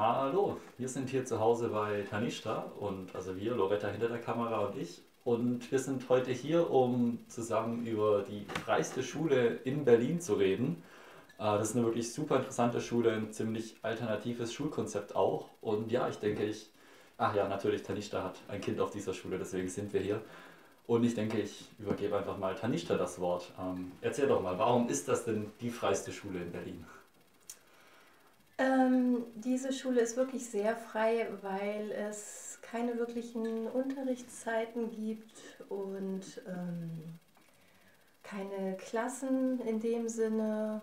Hallo, wir sind hier zu Hause bei Tanishta und also wir, Loretta hinter der Kamera und ich. Und wir sind heute hier, um zusammen über die freiste Schule in Berlin zu reden. Äh, das ist eine wirklich super interessante Schule, ein ziemlich alternatives Schulkonzept auch. Und ja, ich denke, ich, ach ja, natürlich, Tanishta hat ein Kind auf dieser Schule, deswegen sind wir hier. Und ich denke, ich übergebe einfach mal Tanishta das Wort. Ähm, erzähl doch mal, warum ist das denn die freiste Schule in Berlin? Ähm, diese Schule ist wirklich sehr frei, weil es keine wirklichen Unterrichtszeiten gibt und ähm, keine Klassen in dem Sinne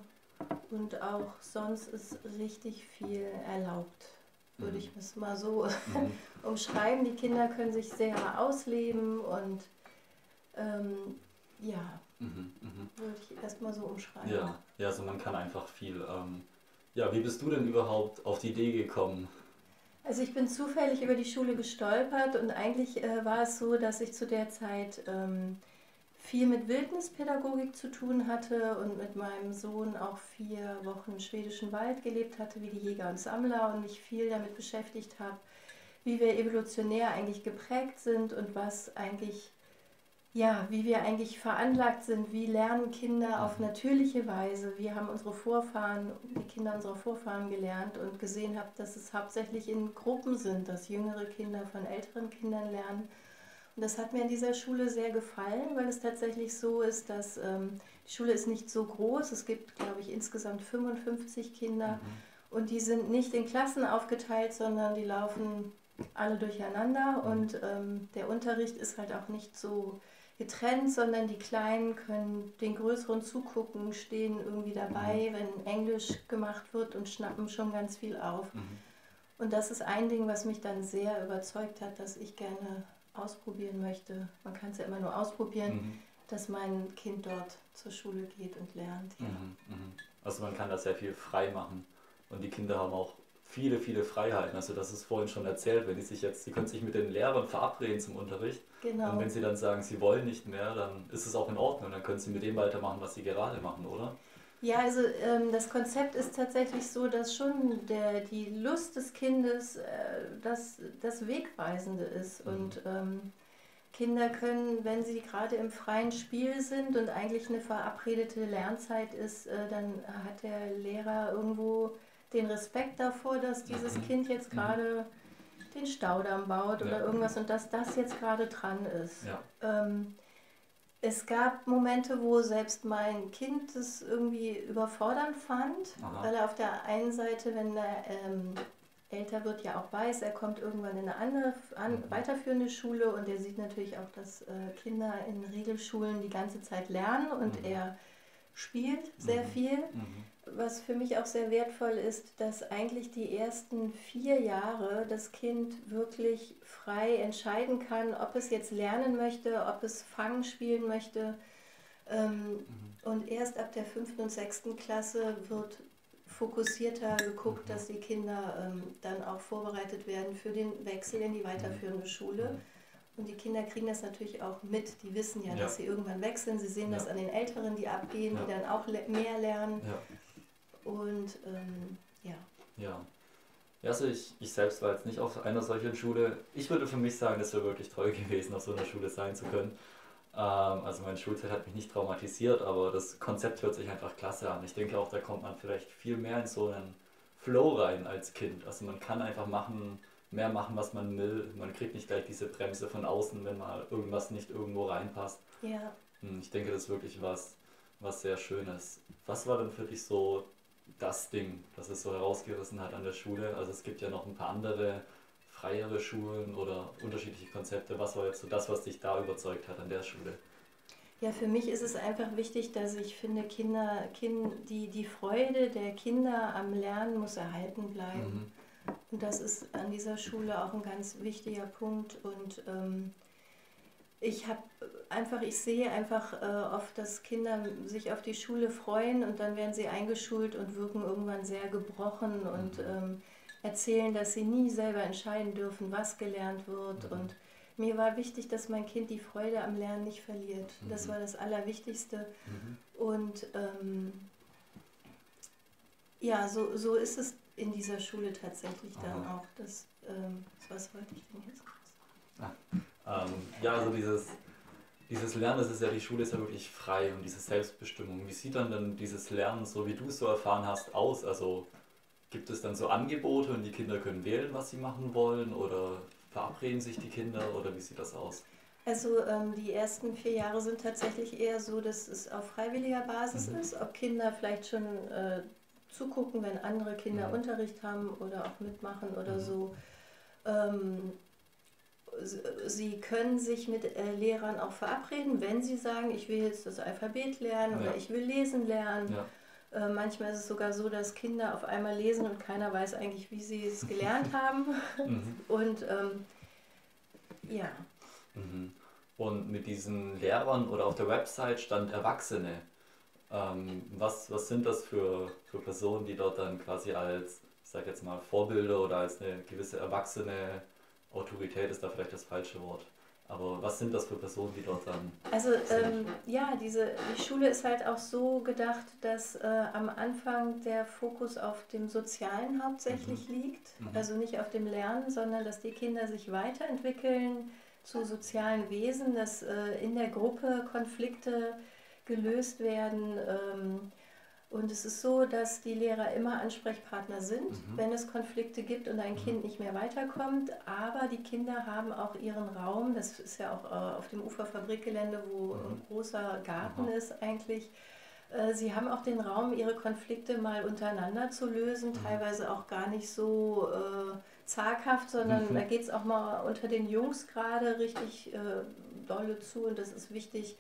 und auch sonst ist richtig viel erlaubt, würde mhm. ich es mal so mhm. umschreiben. Die Kinder können sich sehr ausleben und ähm, ja, mhm, mh. würde ich erstmal so umschreiben. Ja, ja, also man kann einfach viel. Ähm ja, wie bist du denn überhaupt auf die Idee gekommen? Also ich bin zufällig über die Schule gestolpert und eigentlich äh, war es so, dass ich zu der Zeit ähm, viel mit Wildnispädagogik zu tun hatte und mit meinem Sohn auch vier Wochen im schwedischen Wald gelebt hatte, wie die Jäger und Sammler und mich viel damit beschäftigt habe, wie wir evolutionär eigentlich geprägt sind und was eigentlich ja, wie wir eigentlich veranlagt sind, wie lernen Kinder auf mhm. natürliche Weise. Wir haben unsere Vorfahren, die Kinder unserer Vorfahren gelernt und gesehen habe, dass es hauptsächlich in Gruppen sind, dass jüngere Kinder von älteren Kindern lernen. Und das hat mir in dieser Schule sehr gefallen, weil es tatsächlich so ist, dass ähm, die Schule ist nicht so groß. Es gibt, glaube ich, insgesamt 55 Kinder mhm. und die sind nicht in Klassen aufgeteilt, sondern die laufen alle durcheinander mhm. und ähm, der Unterricht ist halt auch nicht so getrennt, sondern die Kleinen können den Größeren zugucken, stehen irgendwie dabei, mhm. wenn Englisch gemacht wird und schnappen schon ganz viel auf. Mhm. Und das ist ein Ding, was mich dann sehr überzeugt hat, dass ich gerne ausprobieren möchte. Man kann es ja immer nur ausprobieren, mhm. dass mein Kind dort zur Schule geht und lernt. Ja. Mhm, mhm. Also man kann das sehr viel frei machen. Und die Kinder haben auch viele, viele Freiheiten. Also das ist vorhin schon erzählt, wenn die sich jetzt, sie können sich mit den Lehrern verabreden zum Unterricht. Genau. Und wenn sie dann sagen, sie wollen nicht mehr, dann ist es auch in Ordnung. Dann können sie mit dem weitermachen, was sie gerade machen, oder? Ja, also ähm, das Konzept ist tatsächlich so, dass schon der, die Lust des Kindes äh, das, das Wegweisende ist. Mhm. Und ähm, Kinder können, wenn sie gerade im freien Spiel sind und eigentlich eine verabredete Lernzeit ist, äh, dann hat der Lehrer irgendwo den Respekt davor, dass dieses. Kind jetzt mhm. gerade den Staudamm baut oder ja. irgendwas und dass das jetzt gerade dran ist. Ja. Ähm, es gab Momente, wo selbst mein Kind es irgendwie überfordernd fand, Aha. weil er auf der einen Seite, wenn er ähm, älter wird, ja auch weiß, er kommt irgendwann in eine andere, an, mhm. weiterführende Schule und er sieht natürlich auch, dass äh, Kinder in Regelschulen die ganze Zeit lernen und mhm. er spielt sehr mhm. viel. Mhm was für mich auch sehr wertvoll ist, dass eigentlich die ersten vier Jahre das Kind wirklich frei entscheiden kann, ob es jetzt lernen möchte, ob es Fangen spielen möchte. Ähm, mhm. Und erst ab der fünften und sechsten Klasse wird fokussierter geguckt, mhm. dass die Kinder ähm, dann auch vorbereitet werden für den Wechsel in die weiterführende Schule. Mhm. Und die Kinder kriegen das natürlich auch mit. Die wissen ja, ja. dass sie irgendwann wechseln. Sie sehen ja. das an den Älteren, die abgehen, ja. die dann auch mehr lernen. Und ähm, ja. Ja. Also ich, ich selbst war jetzt nicht auf einer solchen Schule. Ich würde für mich sagen, das wäre wirklich toll gewesen, auf so einer Schule sein zu können. Ähm, also meine Schulzeit hat mich nicht traumatisiert, aber das Konzept hört sich einfach klasse an. Ich denke auch, da kommt man vielleicht viel mehr in so einen Flow rein als Kind. Also man kann einfach machen, mehr machen, was man will. Man kriegt nicht gleich diese Bremse von außen, wenn mal irgendwas nicht irgendwo reinpasst. Ja. Hm, ich denke, das ist wirklich was, was sehr Schönes. Was war denn für dich so das Ding, das es so herausgerissen hat an der Schule. Also es gibt ja noch ein paar andere freiere Schulen oder unterschiedliche Konzepte. Was war jetzt so das, was dich da überzeugt hat an der Schule? Ja, für mich ist es einfach wichtig, dass ich finde, Kinder, kind, die, die Freude der Kinder am Lernen muss erhalten bleiben. Mhm. Und das ist an dieser Schule auch ein ganz wichtiger Punkt. Und ähm, ich habe einfach, ich sehe einfach äh, oft, dass Kinder sich auf die Schule freuen und dann werden sie eingeschult und wirken irgendwann sehr gebrochen und mhm. ähm, erzählen, dass sie nie selber entscheiden dürfen, was gelernt wird. Mhm. Und mir war wichtig, dass mein Kind die Freude am Lernen nicht verliert. Mhm. Das war das Allerwichtigste. Mhm. Und ähm, ja, so, so ist es in dieser Schule tatsächlich dann auch. Das, ähm, was wollte ich denn jetzt? Ah, ähm, ja, also dieses, dieses Lernen, das ist ja, die Schule ist ja wirklich frei und diese Selbstbestimmung. Wie sieht dann denn dieses Lernen, so wie du es so erfahren hast, aus? Also gibt es dann so Angebote und die Kinder können wählen, was sie machen wollen oder verabreden sich die Kinder oder wie sieht das aus? Also ähm, die ersten vier Jahre sind tatsächlich eher so, dass es auf freiwilliger Basis mhm. ist, ob Kinder vielleicht schon äh, zugucken, wenn andere Kinder mhm. Unterricht haben oder auch mitmachen oder mhm. so. Ähm, sie können sich mit äh, Lehrern auch verabreden, wenn sie sagen, ich will jetzt das Alphabet lernen ja. oder ich will lesen lernen. Ja. Äh, manchmal ist es sogar so, dass Kinder auf einmal lesen und keiner weiß eigentlich, wie sie es gelernt haben. Mhm. Und ähm, ja. Mhm. Und mit diesen Lehrern oder auf der Website stand Erwachsene. Ähm, was, was sind das für, für Personen, die dort dann quasi als, ich sag jetzt mal, Vorbilder oder als eine gewisse erwachsene Autorität ist da vielleicht das falsche Wort. Aber was sind das für Personen, die dort dann. Also ähm, ja, diese, die Schule ist halt auch so gedacht, dass äh, am Anfang der Fokus auf dem Sozialen hauptsächlich mhm. liegt. Mhm. Also nicht auf dem Lernen, sondern dass die Kinder sich weiterentwickeln zu sozialen Wesen, dass äh, in der Gruppe Konflikte gelöst werden. Ähm, und es ist so, dass die Lehrer immer Ansprechpartner sind, mhm. wenn es Konflikte gibt und ein mhm. Kind nicht mehr weiterkommt. Aber die Kinder haben auch ihren Raum. Das ist ja auch äh, auf dem Uferfabrikgelände, wo mhm. ein großer Garten ist eigentlich. Äh, sie haben auch den Raum, ihre Konflikte mal untereinander zu lösen, mhm. teilweise auch gar nicht so äh, zaghaft, sondern mhm. da geht es auch mal unter den Jungs gerade richtig äh, dolle zu und das ist wichtig.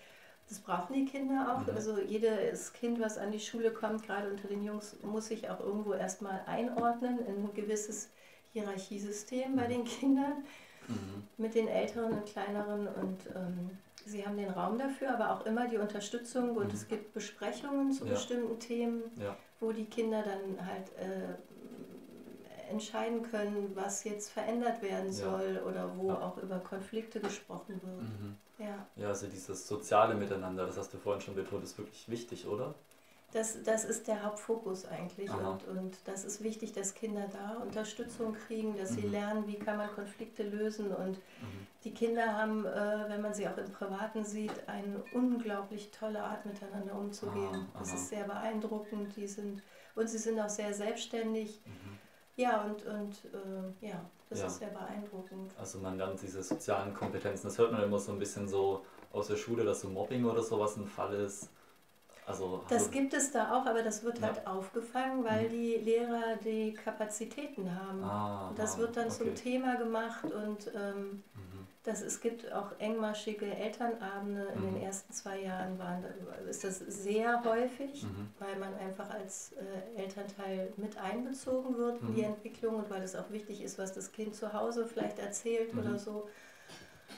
Das brauchen die Kinder auch. Mhm. Also jedes Kind, was an die Schule kommt, gerade unter den Jungs, muss sich auch irgendwo erstmal einordnen in ein gewisses Hierarchiesystem mhm. bei den Kindern. Mhm. Mit den Älteren und Kleineren und ähm, sie haben den Raum dafür, aber auch immer die Unterstützung und mhm. es gibt Besprechungen zu ja. bestimmten Themen, ja. wo die Kinder dann halt äh, entscheiden können, was jetzt verändert werden soll ja. oder wo auch über Konflikte gesprochen wird. Ja. ja, also dieses soziale Miteinander, das hast du vorhin schon betont, ist wirklich wichtig, oder? Das, das ist der Hauptfokus eigentlich und, und das ist wichtig, dass Kinder da Unterstützung kriegen, dass mhm. sie lernen, wie kann man Konflikte lösen und mhm. die Kinder haben, äh, wenn man sie auch im Privaten sieht, eine unglaublich tolle Art miteinander umzugehen. Aha, das ist sehr beeindruckend, die sind und sie sind auch sehr selbstständig. Mhm ja, und, und äh, ja, das ja. ist sehr beeindruckend. Also man lernt diese sozialen Kompetenzen. Das hört man immer so ein bisschen so aus der Schule, dass so Mobbing oder sowas ein Fall ist. Also, das gibt es da auch, aber das wird ja. halt aufgefangen, weil mhm. die Lehrer die Kapazitäten haben. Ah, das ah, wird dann okay. zum Thema gemacht und ähm, mhm. Das, es gibt auch engmaschige Elternabende. In mhm. den ersten zwei Jahren waren, ist das sehr häufig, mhm. weil man einfach als äh, Elternteil mit einbezogen wird in die mhm. Entwicklung und weil es auch wichtig ist, was das Kind zu Hause vielleicht erzählt oder mhm. so.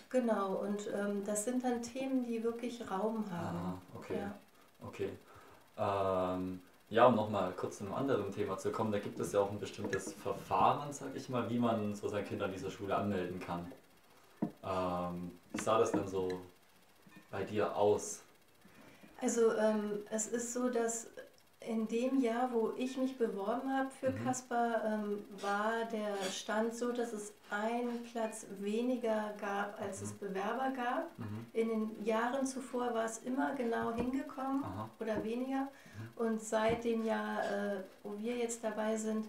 Genau, und ähm, das sind dann Themen, die wirklich Raum haben. Ah, okay. Ja. okay. Ähm, ja, um nochmal kurz zu einem anderen Thema zu kommen, da gibt es ja auch ein bestimmtes Verfahren, sag ich mal, wie man so sein Kind an dieser Schule anmelden kann. Ähm, wie sah das denn so bei dir aus? Also ähm, es ist so, dass in dem Jahr, wo ich mich beworben habe für mhm. Kasper, ähm, war der Stand so, dass es einen Platz weniger gab, als mhm. es Bewerber gab. Mhm. In den Jahren zuvor war es immer genau hingekommen Aha. oder weniger. Mhm. Und seit dem Jahr, äh, wo wir jetzt dabei sind,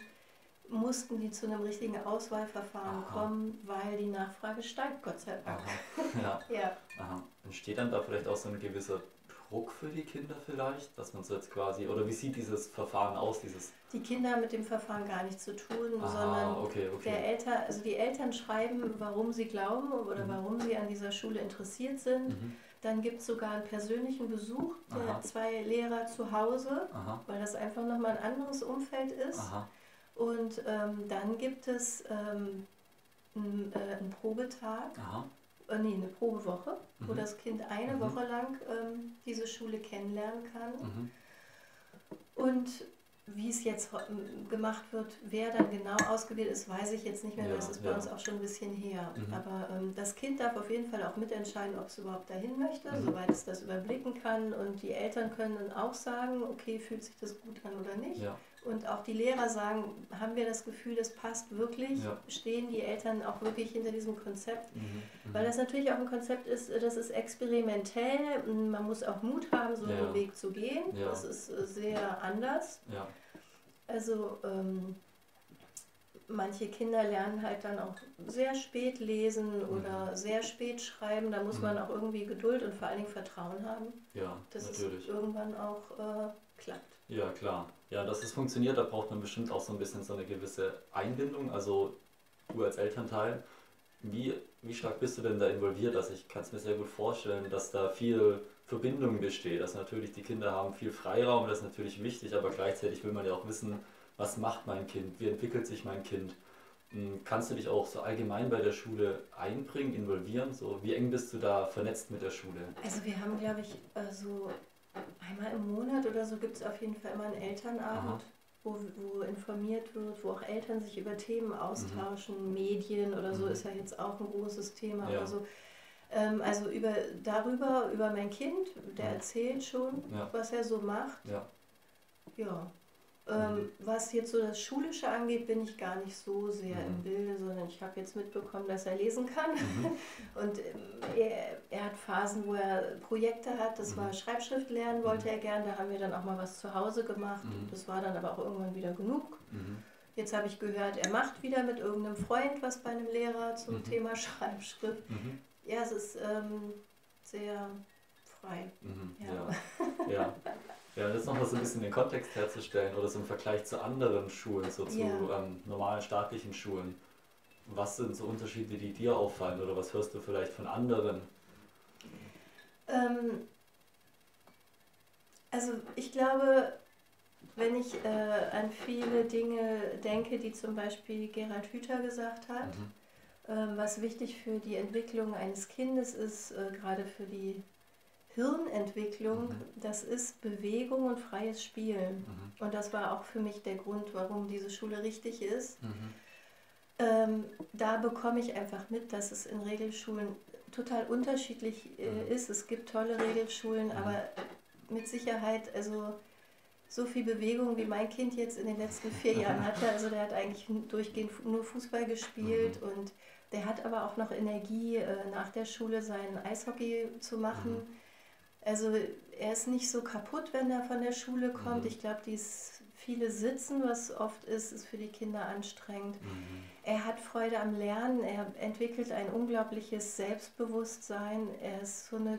mussten die zu einem richtigen Auswahlverfahren Aha. kommen, weil die Nachfrage steigt, Gott sei Dank. Aha. Ja. ja. Aha. Entsteht dann da vielleicht auch so ein gewisser Druck für die Kinder vielleicht, dass man so jetzt quasi, oder wie sieht dieses Verfahren aus, dieses... Die Kinder haben mit dem Verfahren gar nichts zu tun, Aha, sondern okay, okay. Der Eltern, also die Eltern schreiben, warum sie glauben oder mhm. warum sie an dieser Schule interessiert sind. Mhm. Dann gibt es sogar einen persönlichen Besuch der Aha. zwei Lehrer zu Hause, Aha. weil das einfach nochmal ein anderes Umfeld ist. Aha. Und ähm, dann gibt es ähm, einen, äh, einen Probetag, äh, nee, eine Probewoche, mhm. wo das Kind eine mhm. Woche lang ähm, diese Schule kennenlernen kann. Mhm. Und wie es jetzt gemacht wird, wer dann genau ausgewählt ist, weiß ich jetzt nicht mehr. Ja, das ist bei ja. uns auch schon ein bisschen her. Mhm. Aber ähm, das Kind darf auf jeden Fall auch mitentscheiden, ob es überhaupt dahin möchte, mhm. soweit es das überblicken kann. Und die Eltern können dann auch sagen, okay, fühlt sich das gut an oder nicht. Ja. Und auch die Lehrer sagen, haben wir das Gefühl, das passt wirklich? Ja. Stehen die Eltern auch wirklich hinter diesem Konzept? Mhm. Mhm. Weil das natürlich auch ein Konzept ist, das ist experimentell. Man muss auch Mut haben, so Ja. einen Weg zu gehen. Ja. Das ist äh, sehr anders. Also ähm, manche Kinder lernen halt dann auch sehr spät lesen oder sehr spät schreiben. Da muss Mhm. man auch irgendwie Geduld und vor allen Dingen Vertrauen haben, ja, dass natürlich. es irgendwann auch äh, klappt. Ja, klar. Ja, dass es funktioniert, da braucht man bestimmt auch so ein bisschen so eine gewisse Einbindung. Also du als Elternteil, wie, wie stark bist du denn da involviert? Also ich kann es mir sehr gut vorstellen, dass da viel Verbindung besteht. Dass natürlich die Kinder haben viel Freiraum, das ist natürlich wichtig, aber gleichzeitig will man ja auch wissen, was macht mein Kind, wie entwickelt sich mein Kind. Hm, Kannst du dich auch so allgemein bei der Schule einbringen, involvieren? So, wie eng bist du da vernetzt mit der Schule? Also wir haben, glaube ich, äh, so einmal im Monat oder so gibt es auf jeden Fall immer einen Elternabend, wo, wo informiert wird, wo auch Eltern sich über Themen austauschen, Medien oder so Mhm. ist ja jetzt auch ein großes Thema Ja. oder so. Ähm, also über, darüber, über mein Kind, der Mhm. erzählt schon, Ja. was er so macht. Ja. Ja. Ähm, Mhm. Was jetzt so das Schulische angeht, bin ich gar nicht so sehr Mhm. im Bilde, sondern ich habe jetzt mitbekommen, dass er lesen kann. Mhm. Und ähm, er, er hat Phasen, wo er Projekte hat. Das Mhm. war Schreibschrift lernen, wollte er gern. Da haben wir dann auch mal was zu Hause gemacht. Mhm. Das war dann aber auch irgendwann wieder genug. Mhm. Jetzt habe ich gehört, er macht wieder mit irgendeinem Freund was bei einem Lehrer zum Mhm. Thema Schreibschrift. Mhm. Ja, es ist ähm, sehr frei. Mhm. Ja. Ja. ja. Ja, jetzt nochmal so ein bisschen den Kontext herzustellen oder so im Vergleich zu anderen Schulen, so zu Ja. ähm, normalen staatlichen Schulen. Was sind so Unterschiede, die dir auffallen oder was hörst du vielleicht von anderen? Ähm, also ich glaube, wenn ich äh, an viele Dinge denke, die zum Beispiel Gerald Hüther gesagt hat, Mhm. ähm, was wichtig für die Entwicklung eines Kindes ist, äh, gerade für die Hirnentwicklung, Mhm. das ist Bewegung und freies Spielen. Mhm. Und das war auch für mich der Grund, warum diese Schule richtig ist. Mhm. Ähm, da bekomme ich einfach mit, dass es in Regelschulen total unterschiedlich äh, Mhm. ist. Es gibt tolle Regelschulen, Mhm. aber mit Sicherheit, also so viel Bewegung wie mein Kind jetzt in den letzten vier Jahren hatte. Also der hat eigentlich durchgehend nur Fußball gespielt Mhm. und der hat aber auch noch Energie, äh, nach der Schule sein Eishockey zu machen. Also er ist nicht so kaputt, wenn er von der Schule kommt. Mhm. Ich glaube, dieses viele Sitzen, was oft ist, ist für die Kinder anstrengend. Mhm. Er hat Freude am Lernen, er entwickelt ein unglaubliches Selbstbewusstsein, er ist so eine,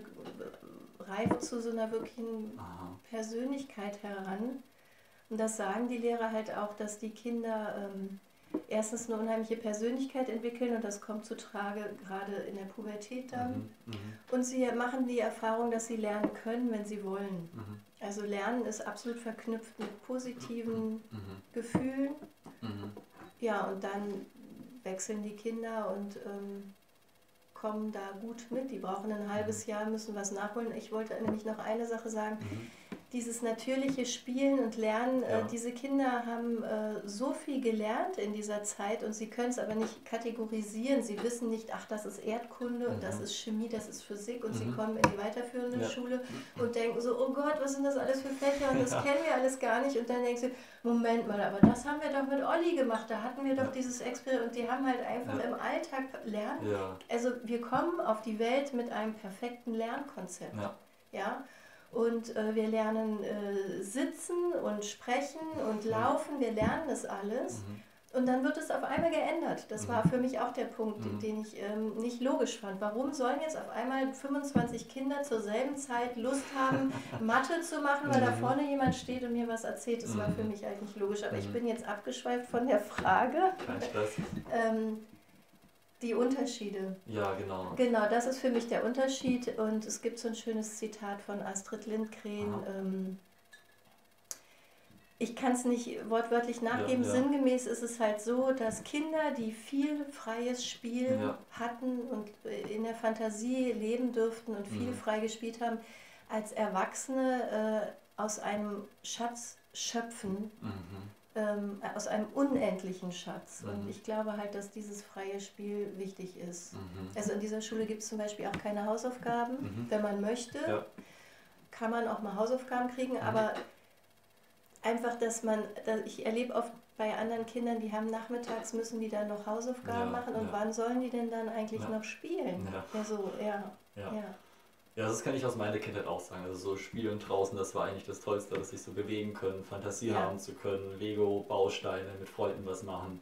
reift zu so einer wirklichen Aha. Persönlichkeit heran. Und das sagen die Lehrer halt auch, dass die Kinder ähm, erstens eine unheimliche Persönlichkeit entwickeln und das kommt zu Trage gerade in der Pubertät dann. Mhm. Mhm. Und sie machen die Erfahrung, dass sie lernen können, wenn sie wollen. Mhm. Also Lernen ist absolut verknüpft mit positiven Mhm. Gefühlen. Mhm. Ja, und dann wechseln die Kinder und ähm, kommen da gut mit. Die brauchen ein halbes Jahr, müssen was nachholen. Ich wollte nämlich noch eine Sache sagen. Mhm. Dieses natürliche Spielen und Lernen, äh, Ja. diese Kinder haben äh, so viel gelernt in dieser Zeit und sie können es aber nicht kategorisieren. Sie wissen nicht, ach, das ist Erdkunde und das Mhm. ist Chemie, das ist Physik und sie Mhm. kommen in die weiterführende Ja. Schule und denken so, oh Gott, was sind das alles für Fächer und das Ja. kennen wir alles gar nicht. Und dann denkst du, Moment mal, aber das haben wir doch mit Olli gemacht, da hatten wir doch dieses Experiment und die haben halt einfach im Alltag lernen. Also wir kommen auf die Welt mit einem perfekten Lernkonzept. Ja. Und äh, wir lernen äh, sitzen und sprechen und laufen, wir lernen das alles. Mhm. Und dann wird es auf einmal geändert. Das war Mhm. für mich auch der Punkt, Mhm. den ich ähm, nicht logisch fand. Warum sollen jetzt auf einmal 25 Kinder zur selben Zeit Lust haben, Mathe zu machen, weil da Mhm. vorne jemand steht und mir was erzählt? Das war Mhm. für mich halt nicht logisch. Aber ich Mhm. bin jetzt abgeschweift von der Frage. Kein Stress. Ähm, die Unterschiede. Ja, genau. Genau, das ist für mich der Unterschied. Und es gibt so ein schönes Zitat von Astrid Lindgren. Ähm, ich kann es nicht wortwörtlich nachgeben. ja. Sinngemäß ist es halt so, dass Kinder, die viel freies Spiel Ja. hatten und äh, in der Fantasie leben durften und viel Mhm. frei gespielt haben, als Erwachsene äh, aus einem Schatz schöpfen, Mhm. Ähm, aus einem unendlichen Schatz. Mhm. Und ich glaube halt, dass dieses freie Spiel wichtig ist. Mhm. Also in dieser Schule gibt es zum Beispiel auch keine Hausaufgaben. Mhm. Wenn man möchte, Ja. kann man auch mal Hausaufgaben kriegen, Mhm. aber einfach, dass man, dass ich erlebe oft bei anderen Kindern, die haben nachmittags, müssen die dann noch Hausaufgaben Ja, machen und ja. wann sollen die denn dann eigentlich noch spielen? Ja. Ja, so, ja, Ja. das kann ich aus meiner Kindheit auch sagen. Also so Spielen draußen, das war eigentlich das Tollste, dass sich so bewegen können, Fantasie Ja. haben zu können, Lego-Bausteine mit Freunden was machen.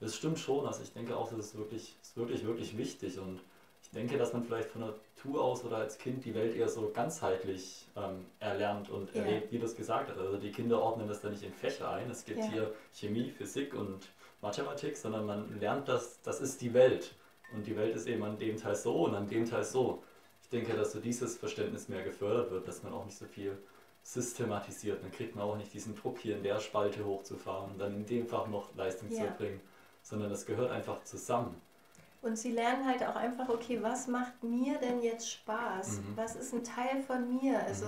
Das stimmt schon. Also ich denke auch, das ist wirklich, ist wirklich, wirklich wichtig. Und ich denke, dass man vielleicht von Natur aus oder als Kind die Welt eher so ganzheitlich ähm, erlernt und Ja. erlebt, wie du es gesagt hast. Also die Kinder ordnen das da nicht in Fächer ein. Es gibt Ja. hier Chemie, Physik und Mathematik, sondern man lernt das, das ist die Welt. Und die Welt ist eben an dem Teil so und an dem Teil so. Ich denke, dass so dieses Verständnis mehr gefördert wird, dass man auch nicht so viel systematisiert. Dann kriegt man auch nicht diesen Druck, hier in der Spalte hochzufahren und dann in dem Fach noch Leistung zu Ja. erbringen, sondern das gehört einfach zusammen. Und sie lernen halt auch einfach, okay, was macht mir denn jetzt Spaß? Mhm. Was ist ein Teil von mir? Also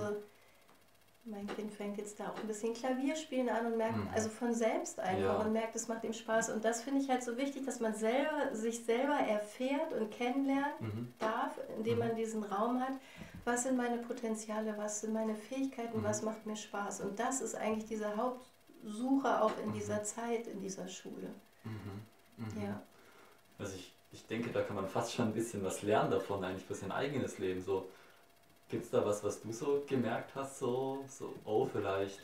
mein Kind fängt jetzt da auch ein bisschen Klavierspielen an und merkt, Mhm. also von selbst einfach Ja. und merkt, es macht ihm Spaß. Und das finde ich halt so wichtig, dass man selber sich selber erfährt und kennenlernt Mhm. darf, indem Mhm. man diesen Raum hat. Was sind meine Potenziale, was sind meine Fähigkeiten, Mhm. was macht mir Spaß? Und das ist eigentlich diese Hauptsuche auch in Mhm. dieser Zeit, in dieser Schule. Ja. Also ich, ich denke, da kann man fast schon ein bisschen was lernen davon, eigentlich für sein eigenes Leben. So, gibt es da was, was du so gemerkt hast, so, so, oh, vielleicht,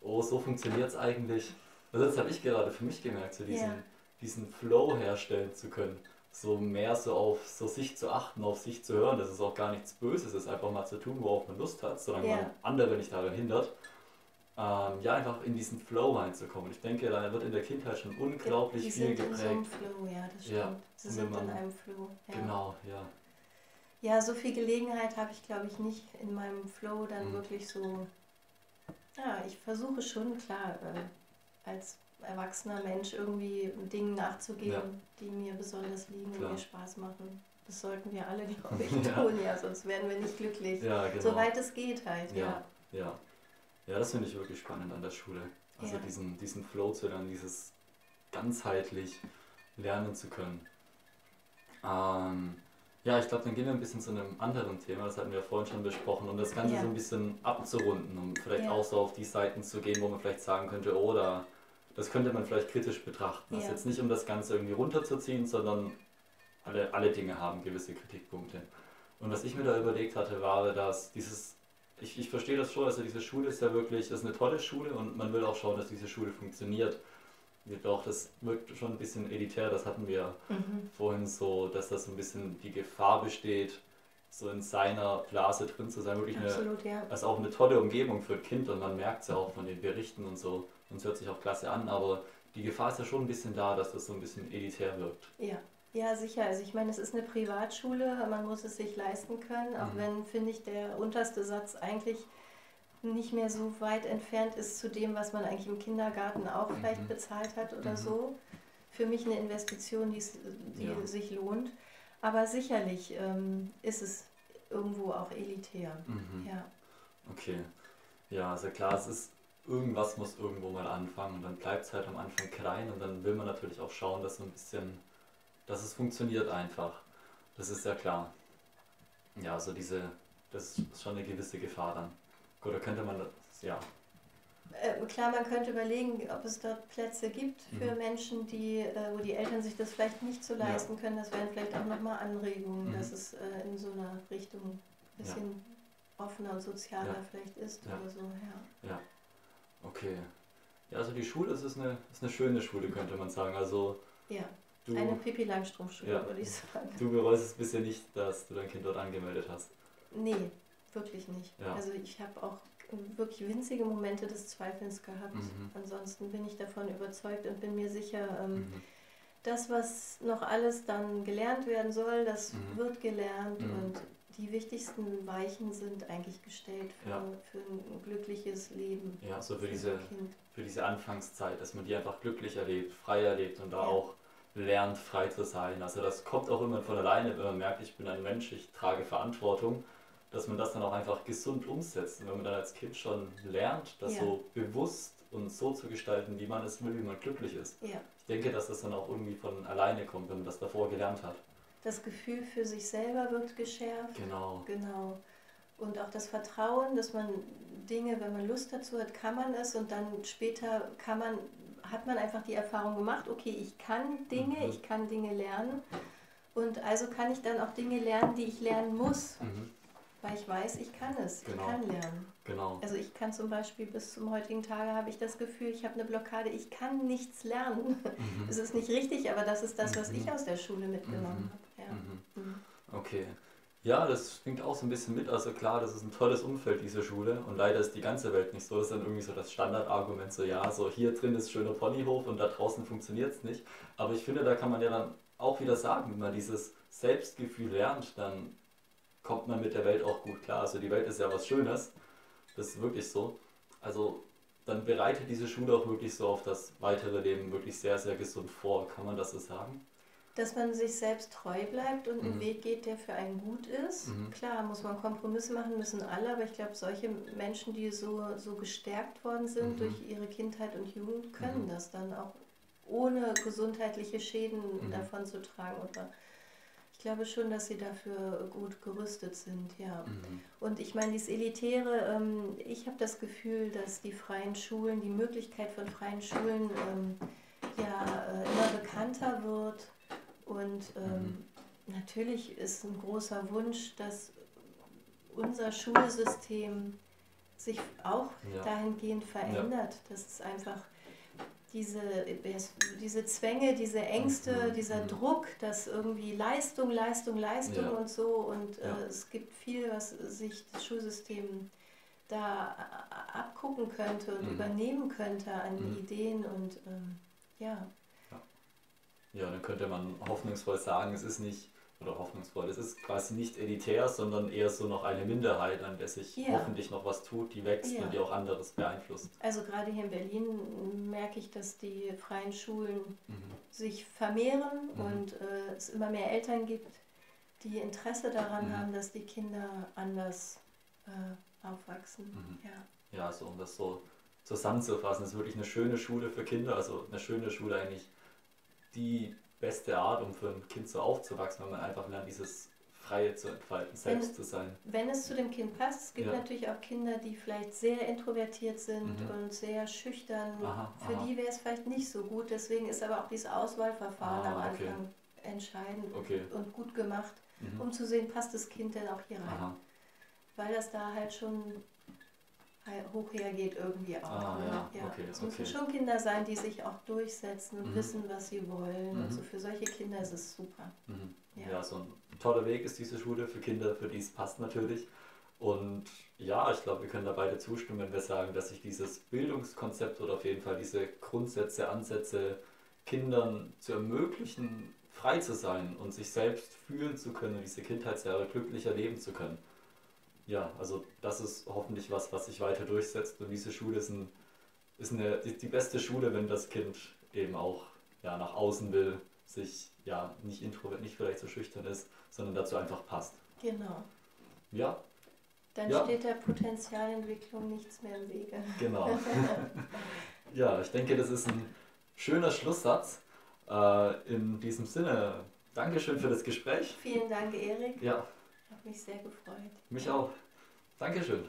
oh, so funktioniert es eigentlich. Also das habe ich gerade für mich gemerkt, so diesen, Ja. diesen Flow herstellen zu können. So mehr so auf so sich zu achten, auf sich zu hören, dass es auch gar nichts Böses ist, einfach mal zu tun, worauf man Lust hat, solange Ja. man andere nicht daran hindert. Ähm, ja, einfach in diesen Flow reinzukommen. Ich denke, da wird in der Kindheit schon unglaublich die viel sind in so einem geprägt. Flow, ja, das stimmt. Ja, Sie sind in einem Flow. Ja. Genau, ja. Ja, so viel Gelegenheit habe ich, glaube ich, nicht in meinem Flow dann Mhm. wirklich so. Ja, ich versuche schon, klar, äh, als erwachsener Mensch irgendwie Dingen nachzugehen, Ja. die mir besonders liegen Klar. und mir Spaß machen. Das sollten wir alle, glaube ich, Ja. tun, ja, sonst wären wir nicht glücklich. Ja, genau. Soweit es geht halt, ja. Ja, ja. Ja, das finde ich wirklich spannend an der Schule. Also Ja. diesen, diesen Flow zu lernen, dieses ganzheitlich lernen zu können. Ähm, ja, ich glaube, dann gehen wir ein bisschen zu einem anderen Thema, das hatten wir vorhin schon besprochen, um das Ganze Ja. so ein bisschen abzurunden, um vielleicht Ja. auch so auf die Seiten zu gehen, wo man vielleicht sagen könnte, oh, da, das könnte man vielleicht kritisch betrachten. Also Ja. jetzt nicht, um das Ganze irgendwie runterzuziehen, sondern alle, alle Dinge haben gewisse Kritikpunkte. Und was ich mir da überlegt hatte, war, dass dieses, ich, ich verstehe das schon, also diese Schule ist ja wirklich, das ist eine tolle Schule und man will auch schauen, dass diese Schule funktioniert. Jedoch, das wirkt schon ein bisschen elitär, das hatten wir Mhm. vorhin so, dass das so ein bisschen die Gefahr besteht, so in seiner Blase drin zu sein, wirklich eine, Absolut, ja. also auch eine tolle Umgebung für ein Kind und man merkt es ja auch von den Berichten und so und es hört sich auch klasse an, aber die Gefahr ist ja schon ein bisschen da, dass das so ein bisschen elitär wirkt. Ja. Ja, sicher. Also ich meine, es ist eine Privatschule, man muss es sich leisten können, auch Mhm. wenn, finde ich, der unterste Satz eigentlich nicht mehr so weit entfernt ist zu dem, was man eigentlich im Kindergarten auch vielleicht Mhm. bezahlt hat oder Mhm. so. Für mich eine Investition, die, die Ja. sich lohnt. Aber sicherlich ähm, ist es irgendwo auch elitär. Mhm. Ja, Okay. Ja, also klar, es ist, irgendwas muss irgendwo mal anfangen und dann bleibt es halt am Anfang klein und dann will man natürlich auch schauen, dass so ein bisschen, dass es funktioniert einfach. Das ist ja klar. Ja, also diese, das ist schon eine gewisse Gefahr dann. Gut, da könnte man das, ja. Äh, klar, man könnte überlegen, ob es dort Plätze gibt für Mhm. Menschen, die, äh, wo die Eltern sich das vielleicht nicht so Ja. leisten können. Das wären vielleicht auch nochmal Anregungen, Mhm. dass es äh, in so einer Richtung ein bisschen offener und sozialer Ja. vielleicht ist Ja. oder so. Ja. Okay. Ja, also die Schule, ist eine, ist eine schöne Schule, könnte man sagen. Also ja, du, eine Pipi Langstrumpf-Schule, Ja. würde ich sagen. du bereust es bisher nicht, dass du dein Kind dort angemeldet hast. Nee, wirklich nicht. Ja. Also ich habe auch wirklich winzige Momente des Zweifelns gehabt. Mhm. Ansonsten bin ich davon überzeugt und bin mir sicher, ähm, Mhm. das, was noch alles dann gelernt werden soll, das Mhm. wird gelernt Mhm. und die wichtigsten Weichen sind eigentlich gestellt für, Ja. für ein glückliches Leben. Ja, so für für diese, für diese Anfangszeit, dass man die einfach glücklich erlebt, frei erlebt und da Ja. auch lernt, frei zu sein. Also das kommt auch immer von alleine, wenn man merkt, ich bin ein Mensch, ich trage Verantwortung, dass man das dann auch einfach gesund umsetzt. Und wenn man dann als Kind schon lernt, das Ja. so bewusst und so zu gestalten, wie man es will, wie man glücklich ist. Ja, Ich denke, dass das dann auch irgendwie von alleine kommt, wenn man das davor gelernt hat. das Gefühl für sich selber wird geschärft. Genau. Genau. Und auch das Vertrauen, dass man Dinge, wenn man Lust dazu hat, kann man es und dann später kann man, hat man einfach die Erfahrung gemacht, okay, ich kann Dinge, mhm. ich kann Dinge lernen und also kann ich dann auch Dinge lernen, die ich lernen muss. Mhm. Weil ich weiß, ich kann es, genau. ich kann lernen. Genau. Also ich kann zum Beispiel bis zum heutigen Tage habe ich das Gefühl, ich habe eine Blockade, ich kann nichts lernen. Mhm. Das ist nicht richtig, aber das ist das, was mhm. ich aus der Schule mitgenommen mhm. habe. Ja. Mhm. Mhm. Okay. Ja, das klingt auch so ein bisschen mit. Also klar, das ist ein tolles Umfeld, diese Schule. Und leider ist die ganze Welt nicht so. Das ist dann irgendwie so das Standardargument, so ja, so hier drin ist schöner Ponyhof und da draußen funktioniert es nicht. Aber ich finde, da kann man ja dann auch wieder sagen, wenn man dieses Selbstgefühl lernt, dann kommt man mit der Welt auch gut klar. Also die Welt ist ja was Schönes, das ist wirklich so. Also dann bereitet diese Schule auch wirklich so auf das weitere Leben wirklich sehr, sehr gesund vor. Kann man das so sagen? Dass man sich selbst treu bleibt und mhm. einen Weg geht, der für einen gut ist. Mhm. Klar, muss man Kompromisse machen, müssen alle, aber ich glaube, solche Menschen, die so, so gestärkt worden sind mhm. durch ihre Kindheit und Jugend, können mhm. das dann auch ohne gesundheitliche Schäden mhm. davon zu tragen. Oder ich glaube schon, dass sie dafür gut gerüstet sind, ja. Mhm. Und ich meine, dieses Elitäre, ähm, ich habe das Gefühl, dass die freien Schulen, die Möglichkeit von freien Schulen ähm, ja äh, immer bekannter wird. Und ähm, mhm. natürlich ist ein großer Wunsch, dass unser Schulsystem sich auch ja. dahingehend verändert, ja. dass es einfach diese, diese Zwänge, diese Ängste, dieser. Druck, dass irgendwie Leistung, Leistung, Leistung ja. und so. Und äh, es gibt viel, was sich das Schulsystem da abgucken könnte und mhm. übernehmen könnte an mhm. Ideen und ähm, ja. ja. Ja, dann könnte man hoffnungsvoll sagen, es ist nicht oder hoffnungsvoll. Es ist quasi nicht elitär, sondern eher so noch eine Minderheit, an der sich ja. hoffentlich noch was tut, die wächst ja. und die auch anderes beeinflusst. Also gerade hier in Berlin merke ich, dass die freien Schulen mhm. sich vermehren mhm. und äh, es immer mehr Eltern gibt, die Interesse daran mhm. haben, dass die Kinder anders äh, aufwachsen. Mhm. Ja. ja, so um das so zusammenzufassen, es ist wirklich eine schöne Schule für Kinder, also eine schöne Schule eigentlich, die beste Art, um für ein Kind so aufzuwachsen, wenn man einfach lernt, dieses Freie zu entfalten, selbst wenn, zu sein. Wenn es zu dem Kind passt. Es gibt ja. natürlich auch Kinder, die vielleicht sehr introvertiert sind mhm. und sehr schüchtern. Aha, Für aha. die wäre es vielleicht nicht so gut. Deswegen ist aber auch dieses Auswahlverfahren ah, am okay. Anfang entscheidend okay. und gut gemacht, mhm. um zu sehen, passt das Kind denn auch hier rein. Aha. Weil das da halt schon hoch hergeht irgendwie auch. Ah, ne? ja. ja. Okay, es müssen okay. schon Kinder sein, die sich auch durchsetzen und mhm. wissen, was sie wollen. Mhm. Und so für solche Kinder ist es super. Mhm. Ja. ja, so ein toller Weg ist diese Schule für Kinder, für die es passt natürlich. Und ja, ich glaube, wir können da beide zustimmen, wenn wir sagen, dass sich dieses Bildungskonzept oder auf jeden Fall diese Grundsätze, Ansätze, Kindern zu ermöglichen, frei zu sein und sich selbst fühlen zu können und diese Kindheitsjahre glücklicher leben zu können ja, also das ist hoffentlich was, was sich weiter durchsetzt. Und diese Schule ist, ein, ist eine, die, die beste Schule, wenn das Kind eben auch ja, nach außen will, sich ja nicht introvert, nicht vielleicht so schüchtern ist, sondern dazu einfach passt. Genau. Ja. Dann ja. steht der Potenzialentwicklung nichts mehr im Wege. Genau. ja, ich denke, das ist ein schöner Schlusssatz. Äh, in diesem Sinne, Dankeschön für das Gespräch. Vielen Dank, Erik. Ja mich sehr gefreut. Mich auch. Dankeschön.